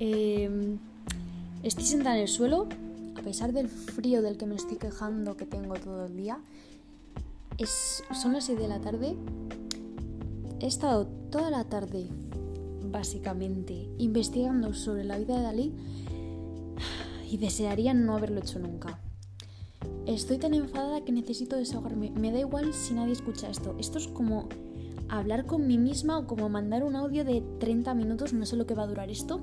Em, estoy sentada en el suelo, a pesar del frío del que me estoy quejando que tengo todo el día. Es, son las 6 de la tarde. He estado toda la tarde, básicamente, investigando sobre la vida de Dalí y desearía no haberlo hecho nunca. Estoy tan enfadada que necesito desahogarme. Me da igual si nadie escucha esto. Esto es como hablar con mí misma o como mandar un audio de 30 minutos, no sé lo que va a durar esto,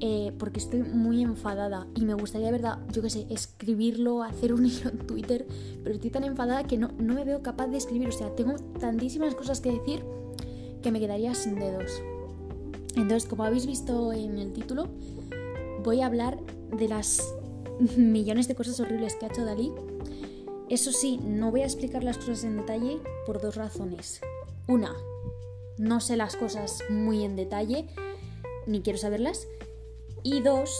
eh, porque estoy muy enfadada y me gustaría, verdad, yo qué sé, escribirlo, hacer un hilo en Twitter, pero estoy tan enfadada que no, no me veo capaz de escribir, o sea, tengo tantísimas cosas que decir que me quedaría sin dedos. Entonces, como habéis visto en el título, voy a hablar de las millones de cosas horribles que ha hecho Dalí. Eso sí, no voy a explicar las cosas en detalle por dos razones. Una, no sé las cosas muy en detalle, ni quiero saberlas. Y dos,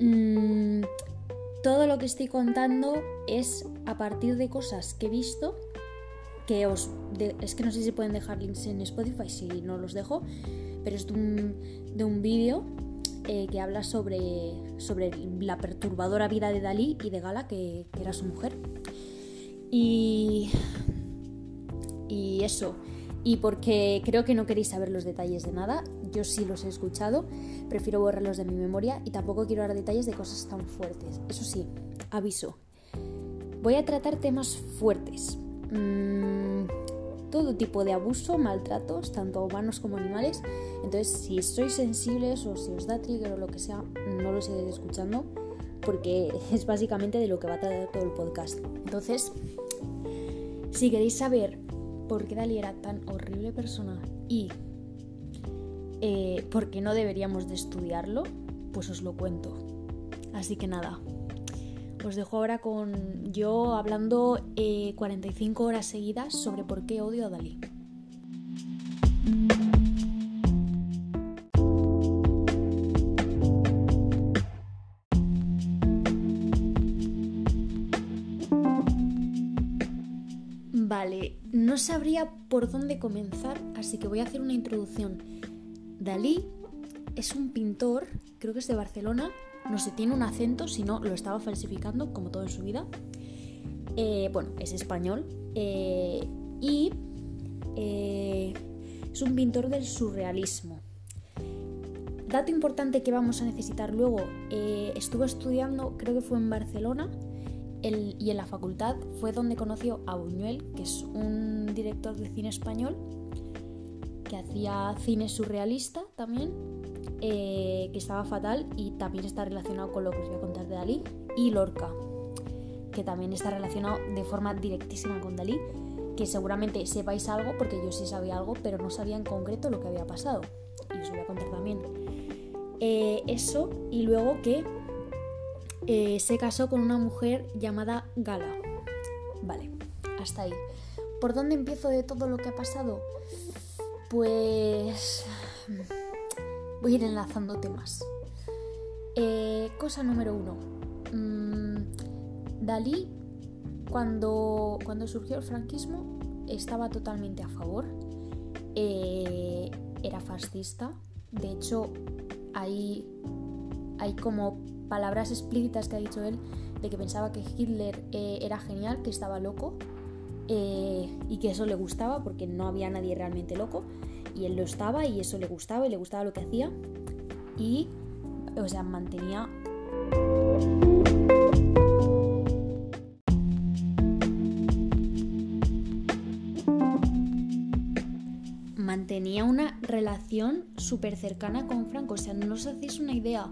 mmm, todo lo que estoy contando es a partir de cosas que he visto, que os... Es que no sé si pueden dejar links en Spotify, si no los dejo, pero es de un, de un vídeo eh, que habla sobre, sobre la perturbadora vida de Dalí y de Gala, que, que era su mujer. Y... Y eso y porque creo que no queréis saber los detalles de nada, yo sí los he escuchado, prefiero borrarlos de mi memoria y tampoco quiero dar detalles de cosas tan fuertes. Eso sí, aviso, voy a tratar temas fuertes. Mm, todo tipo de abuso, maltratos, tanto humanos como animales. Entonces, si sois sensibles o si os da trigger o lo que sea, no lo sigáis escuchando porque es básicamente de lo que va a tratar todo el podcast. Entonces, si queréis saber por qué Dalí era tan horrible persona y eh, por qué no deberíamos de estudiarlo, pues os lo cuento. Así que nada, os dejo ahora con yo hablando 45 eh, horas seguidas sobre por qué odio a Dalí. Vale, no sabría por dónde comenzar, así que voy a hacer una introducción. Dalí es un pintor, creo que es de Barcelona, no sé, tiene un acento, si no lo estaba falsificando como todo en su vida. Eh, bueno, es español eh, y eh, es un pintor del surrealismo. Dato importante que vamos a necesitar luego, estuvo estudiando, creo que fue en Barcelona, y en la facultad fue donde conoció a Buñuel, que es un director de cine español que hacía cine surrealista también, eh, que estaba fatal y también está relacionado con lo que os voy a contar de Dalí, y Lorca, que también está relacionado de forma directísima con Dalí, que seguramente sepáis algo, porque yo sí sabía algo, pero no sabía en concreto lo que había pasado, y os voy a contar también. Eh, eso, y luego que eh, se casó con una mujer llamada Gala. Vale, hasta ahí. ¿Por dónde empiezo de todo lo que ha pasado? Pues voy a ir enlazando temas. Eh, cosa número uno. Mm, Dalí, cuando, cuando surgió el franquismo, estaba totalmente a favor. Eh, era fascista. De hecho, hay, hay como palabras explícitas que ha dicho él de que pensaba que Hitler eh, era genial, que estaba loco eh, y que eso le gustaba porque no había nadie realmente loco y él lo estaba y eso le gustaba y le gustaba lo que hacía y, o sea, mantenía... mantenía una relación súper cercana con Franco. O sea, no os hacéis una idea.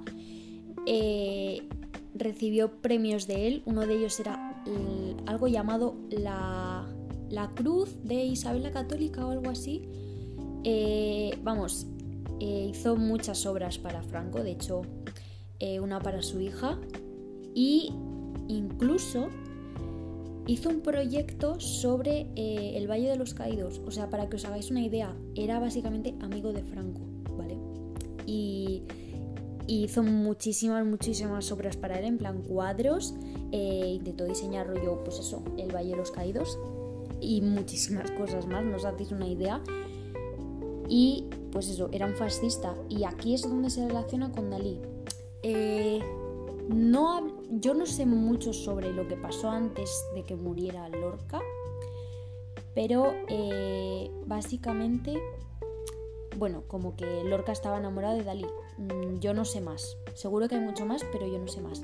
Eh, recibió premios de él. Uno de ellos era algo llamado la, Cruz de Isabel la Católica o algo así. Eh, vamos, eh, hizo muchas obras para Franco, de hecho, una para su hija. Y incluso hizo un proyecto sobre el Valle de los Caídos. O sea, para que os hagáis una idea, era básicamente amigo de Franco, ¿vale? Y hizo muchísimas, muchísimas obras para él, en plan cuadros, eh, intentó diseñar rollo, pues eso, el Valle de los Caídos y muchísimas cosas más, no os hacéis una idea. Y pues eso, era un fascista. Y aquí es donde se relaciona con Dalí. Eh, no, yo no sé mucho sobre lo que pasó antes de que muriera Lorca, pero eh, básicamente, bueno, como que Lorca estaba enamorado de Dalí. Mm, yo no sé más. Seguro que hay mucho más, pero yo no sé más.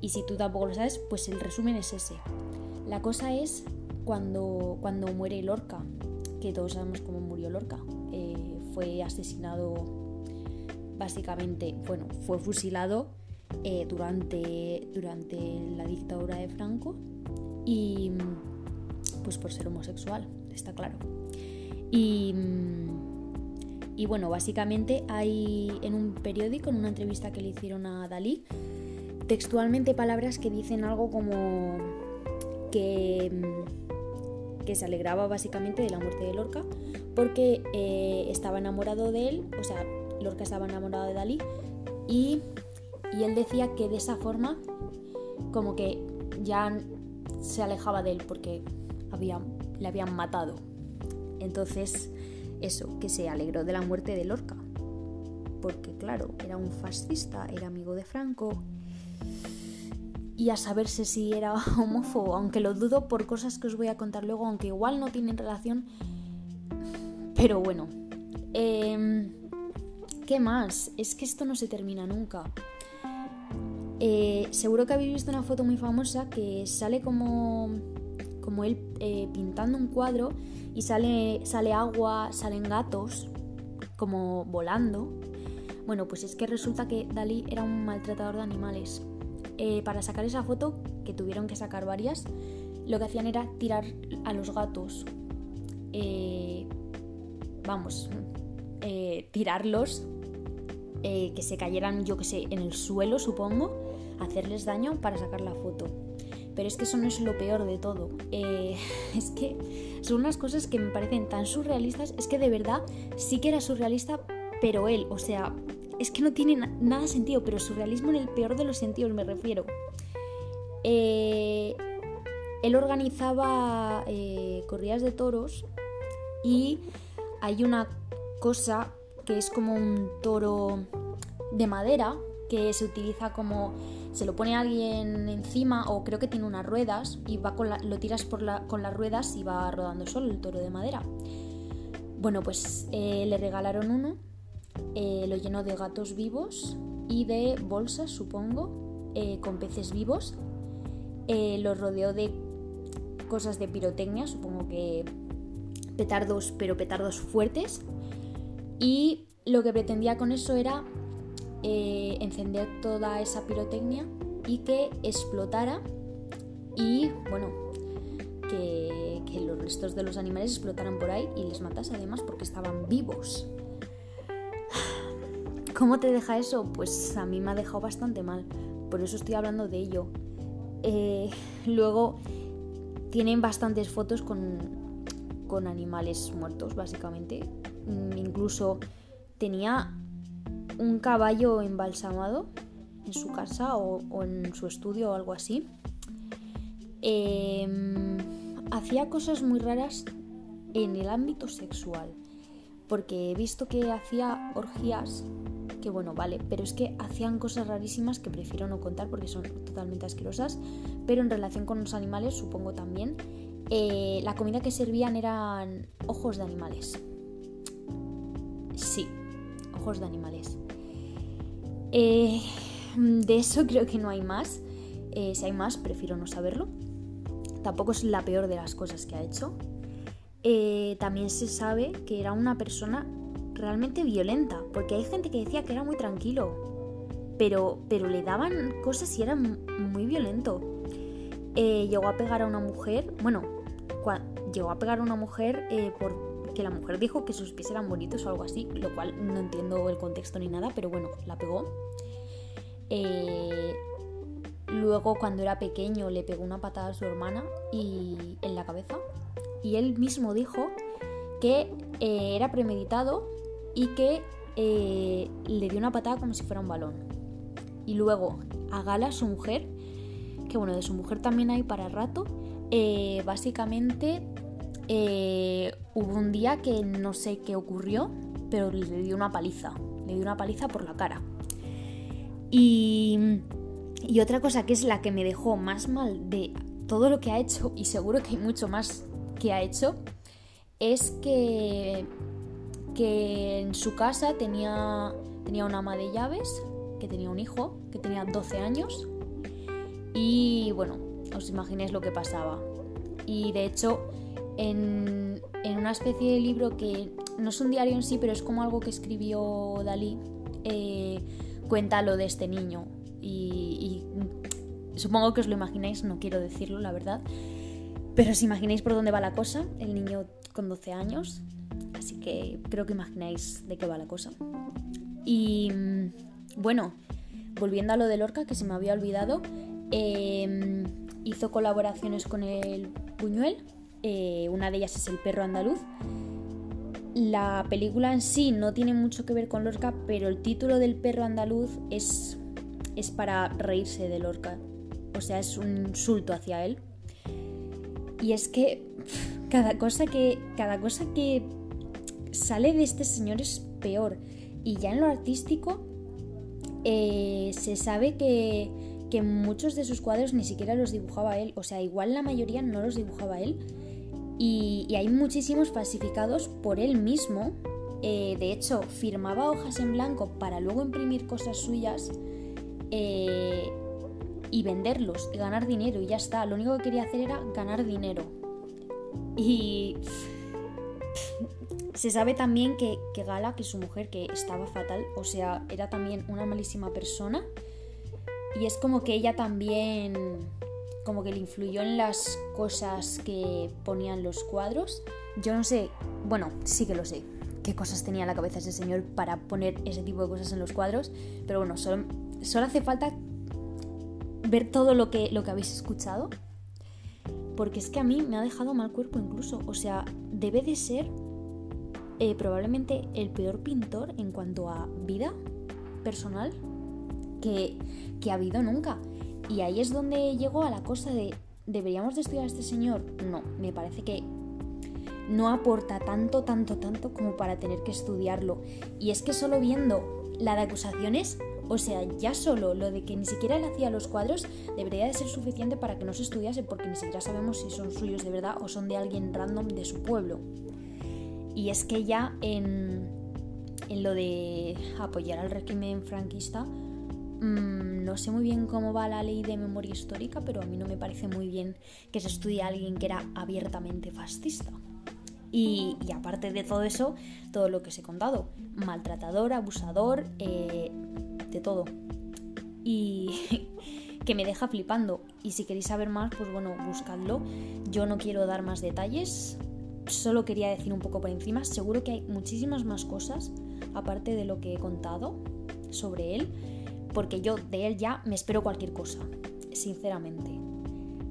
Y si tú tampoco lo sabes, pues el resumen es ese. La cosa es cuando, cuando muere Lorca, que todos sabemos cómo murió Lorca. Eh, fue asesinado, básicamente, bueno, fue fusilado eh, durante, durante la dictadura de Franco y pues por ser homosexual, está claro. Y, y bueno, básicamente hay en un periódico, en una entrevista que le hicieron a Dalí, textualmente palabras que dicen algo como que, que se alegraba básicamente de la muerte de Lorca porque eh, estaba enamorado de él, o sea, Lorca estaba enamorado de Dalí y, y él decía que de esa forma como que ya se alejaba de él porque había, le habían matado. Entonces, eso, que se alegró de la muerte de Lorca. Porque claro, era un fascista, era amigo de Franco, y a saberse si era homófobo, aunque lo dudo por cosas que os voy a contar luego, aunque igual no tienen relación. Pero bueno. Em, ¿Qué más? Es que esto no se termina nunca. Eh, seguro que habéis visto una foto muy famosa que sale como, como él eh, pintando un cuadro y sale, sale agua, salen gatos como volando. Bueno, pues es que resulta que Dalí era un maltratador de animales. Eh, para sacar esa foto, que tuvieron que sacar varias, lo que hacían era tirar a los gatos. Eh, vamos, eh, tirarlos, que se cayeran, yo que sé, en el suelo, supongo, hacerles daño para sacar la foto. Pero es que eso no es lo peor de todo. es que son unas cosas que me parecen tan surrealistas. Es que de verdad sí que era surrealista, pero él, o sea, es que no tiene nada sentido, pero surrealismo en el peor de los sentidos me refiero. Eh, él organizaba eh, corridas de toros y hay una cosa que es como un toro de madera que se utiliza como se lo pone alguien encima o creo que tiene unas ruedas y va con lo tiras por con las ruedas y va rodando solo el toro de madera. Bueno, pues eh, le regalaron uno eh, lo llenó de gatos vivos y de bolsas, supongo, eh, con peces vivos. Lo rodeó de cosas de pirotecnia, supongo que petardos, pero petardos fuertes. Y lo que pretendía con eso era encender toda esa pirotecnia y que explotara y, bueno, que, que los restos de los animales explotaran por ahí y les matase además porque estaban vivos. ¿Cómo te deja eso? Pues a mí me ha dejado bastante mal. Por eso estoy hablando de ello. Eh, luego tienen bastantes fotos con, con animales muertos, básicamente. Mm, incluso tenía un caballo embalsamado en su casa o, en su estudio o algo así. Em, hacía cosas muy raras en el ámbito sexual, porque he visto que hacía orgías que bueno, vale, pero es que hacían cosas rarísimas que prefiero no contar porque son totalmente asquerosas, pero en relación con los animales supongo también. Eh, la comida que servían eran ojos de animales. Sí, ojos de animales. Eh, de eso creo que no hay más. Eh, si hay más, prefiero no saberlo. Tampoco es la peor de las cosas que ha hecho. también se sabe que era una persona realmente violenta, porque hay gente que decía que era muy tranquilo, pero, pero le daban cosas y era muy violento. Eh, llegó a pegar a una mujer, bueno, llegó a pegar a una mujer eh, porque la mujer dijo que sus pies eran bonitos o algo así, lo cual no entiendo el contexto ni nada, pero bueno, la pegó. Eh, luego, cuando era pequeño, le pegó una patada a su hermana y en la cabeza. Y él mismo dijo que era premeditado y que eh, le dio una patada como si fuera un balón. Y luego a Gala, su mujer, que bueno, de su mujer también hay para rato, eh, básicamente eh, hubo un día que no sé qué ocurrió, pero le dio una paliza, le dio una paliza por la cara. Y, y otra cosa que es la que me dejó más mal de todo lo que ha hecho, y seguro que hay mucho más que ha hecho, es que, que en su casa tenía, tenía una ama de llaves, que tenía un hijo, que tenía 12 años, y bueno, os imaginéis lo que pasaba. Y de hecho, en, una especie de libro que no es un diario en sí, pero es como algo que escribió Dalí, eh, cuenta lo de este niño. Y, supongo que os lo imagináis, no quiero decirlo, la verdad. Pero os imagináis por dónde va la cosa, el niño con 12 años. Así que creo que imagináis de qué va la cosa. Y mm, bueno, volviendo a lo de Lorca, que se me había olvidado, em, hizo colaboraciones con el Buñuel, eh, una de ellas es El perro andaluz. La película en sí no tiene mucho que ver con Lorca, pero el título del perro andaluz es, es para reírse de Lorca. O sea, es un insulto hacia él. Y es que cada cosa que, cada cosa que sale de este señor es peor. Y ya en lo artístico eh, se sabe que, que muchos de sus cuadros ni siquiera los dibujaba él. O sea, igual la mayoría no los dibujaba él y, hay muchísimos falsificados por él mismo. Eh, de hecho, firmaba hojas en blanco para luego imprimir cosas suyas eh, y venderlos, y ganar dinero y ya está. Lo único que quería hacer era ganar dinero. Y se sabe también que, que Gala, que su mujer, que estaba fatal, o sea, era también una malísima persona. Y es como que ella también como que le influyó en las cosas que ponían los cuadros. Yo no sé, bueno, sí que lo sé, qué cosas tenía en la cabeza ese señor para poner ese tipo de cosas en los cuadros, pero bueno, solo, solo hace falta ver todo lo que, lo que habéis escuchado, porque es que a mí me ha dejado mal cuerpo incluso, o sea, debe de ser eh, probablemente el peor pintor en cuanto a vida personal que, que ha habido nunca. Y ahí es donde llegó a la cosa de, ¿deberíamos de estudiar a este señor? No, me parece que no aporta tanto, tanto, tanto como para tener que estudiarlo. Y es que solo viendo la de acusaciones, o sea, ya solo lo de que ni siquiera él hacía los cuadros debería de ser suficiente para que no se estudiase porque ni siquiera sabemos si son suyos de verdad o son de alguien random de su pueblo. Y es que ya en, en lo de apoyar al régimen franquista, Mm, no sé muy bien cómo va la ley de memoria histórica, pero a mí no me parece muy bien que se estudie a alguien que era abiertamente fascista. Y, aparte de todo eso, todo lo que os he contado, maltratador, abusador, eh, de todo. Y que me deja flipando. Y si queréis saber más, pues bueno, buscadlo. Yo no quiero dar más detalles, solo quería decir un poco por encima. Seguro que hay muchísimas más cosas, aparte de lo que he contado sobre él porque yo de él ya me espero cualquier cosa, sinceramente.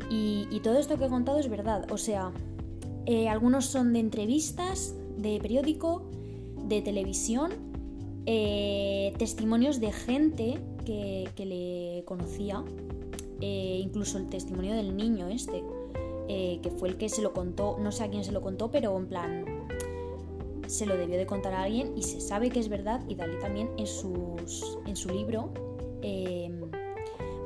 Y, todo esto que he contado es verdad, o sea, eh, algunos son de entrevistas, de periódico, de televisión, eh, testimonios de gente que, le conocía, eh, incluso el testimonio del niño este, que fue el que se lo contó, no sé a quién se lo contó, pero en plan, se lo debió de contar a alguien y se sabe que es verdad y Dalí también en, sus, en su libro Em,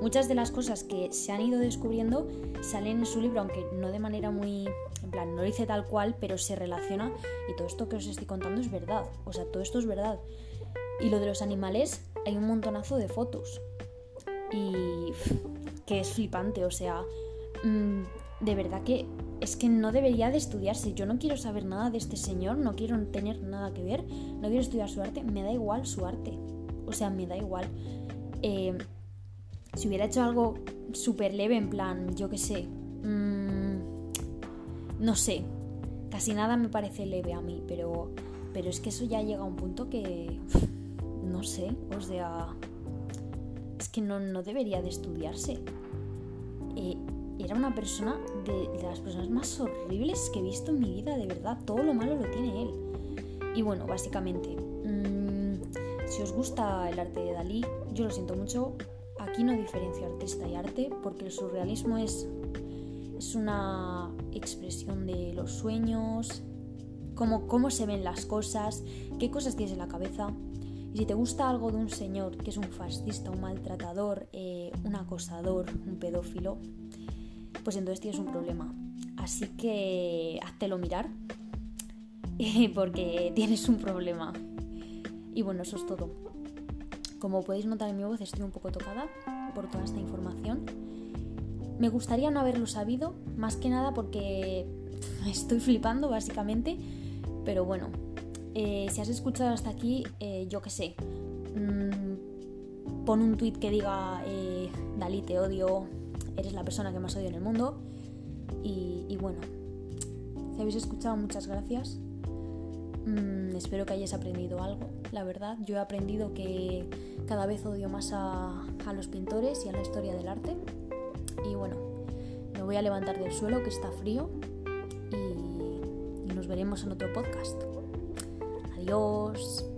muchas de las cosas que se han ido descubriendo salen en su libro, aunque no de manera muy, en plan, no lo dice tal cual, pero se relaciona y todo esto que os estoy contando es verdad, o sea, todo esto es verdad. Y lo de los animales, hay un montonazo de fotos y que es flipante, o sea, mm, de verdad que es que no debería de estudiarse. Yo no quiero saber nada de este señor, no quiero tener nada que ver, no quiero estudiar su arte, me da igual su arte. O sea, me da igual. Eh, si hubiera hecho algo súper leve, en plan, yo qué sé, mm, no sé, casi nada me parece leve a mí, pero, pero es que eso ya llega a un punto que, no sé, o sea, es que no, debería de estudiarse. Eh, era una persona de, las personas más horribles que he visto en mi vida, de verdad, todo lo malo lo tiene él. Y bueno, básicamente, si os gusta el arte de Dalí, yo lo siento mucho, aquí no diferencio artista y arte porque el surrealismo es, es una expresión de los sueños, cómo, cómo se ven las cosas, qué cosas tienes en la cabeza. Y si te gusta algo de un señor que es un fascista, un maltratador, eh, un acosador, un pedófilo, pues entonces tienes un problema. Así que háztelo mirar porque tienes un problema. Y bueno, eso es todo. Como podéis notar en mi voz, estoy un poco tocada por toda esta información. Me gustaría no haberlo sabido, más que nada porque estoy flipando básicamente, pero bueno, eh, si has escuchado hasta aquí, eh, yo qué sé, mm, pon un tweet que diga, eh, Dalí, te odio, eres la persona que más odio en el mundo. Y, bueno, si habéis escuchado, muchas gracias. Mm, espero que hayáis aprendido algo, la verdad. Yo he aprendido que cada vez odio más a, los pintores y a la historia del arte. Y bueno, me voy a levantar del suelo que está frío y nos veremos en otro podcast. Adiós.